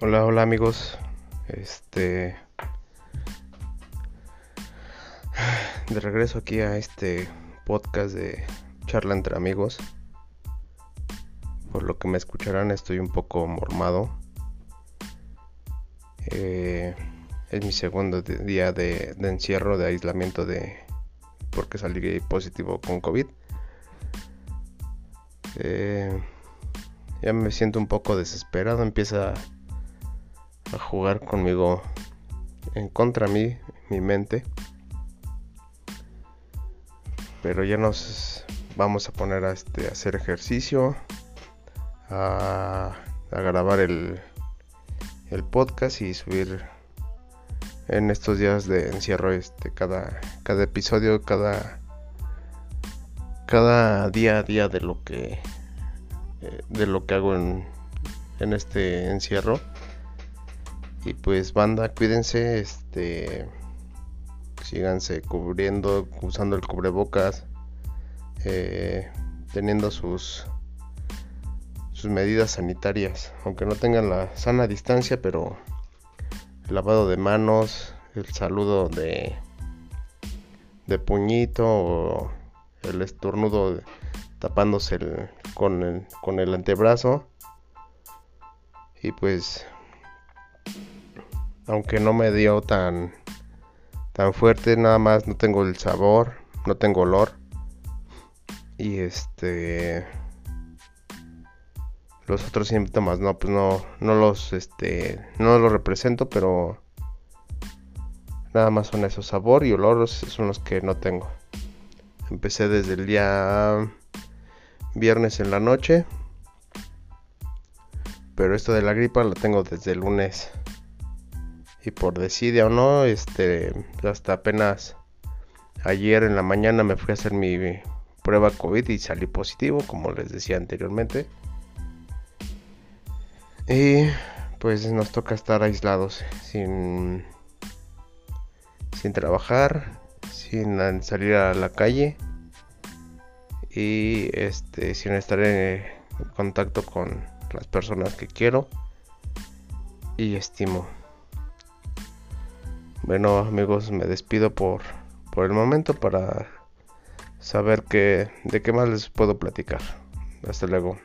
Hola, hola amigos. Este. De regreso aquí a este podcast de charla entre amigos. Por lo que me escucharán, estoy un poco mormado. Eh, es mi segundo día de, encierro, de aislamiento de porque salí positivo con COVID. Eh, ya me siento un poco desesperado, empieza a jugar conmigo en contra mí, mi mente. Pero ya nos vamos a poner a, este, hacer ejercicio, a, grabar el, el podcast y subir en estos días de encierro este cada cada episodio cada cada día a día de lo que eh, de lo que hago en, en este encierro y pues banda cuídense este síganse cubriendo usando el cubrebocas eh, teniendo sus sus medidas sanitarias aunque no tengan la sana distancia pero el lavado de manos, el saludo de, de puñito el estornudo tapándose con, con el antebrazo. Y pues, aunque no me dio tan, tan fuerte, nada más no tengo el sabor, no tengo olor. Y este los otros síntomas no pues no no los este no los represento pero nada más son esos sabor y olor son los que no tengo empecé desde el día viernes en la noche pero esto de la gripa lo tengo desde el lunes y por decidia o no este hasta apenas ayer en la mañana me fui a hacer mi prueba covid y salí positivo como les decía anteriormente y pues nos toca estar aislados, sin, sin trabajar, sin salir a la calle y este, sin estar en contacto con las personas que quiero y estimo. Bueno amigos, me despido por, por el momento para saber que, de qué más les puedo platicar. Hasta luego.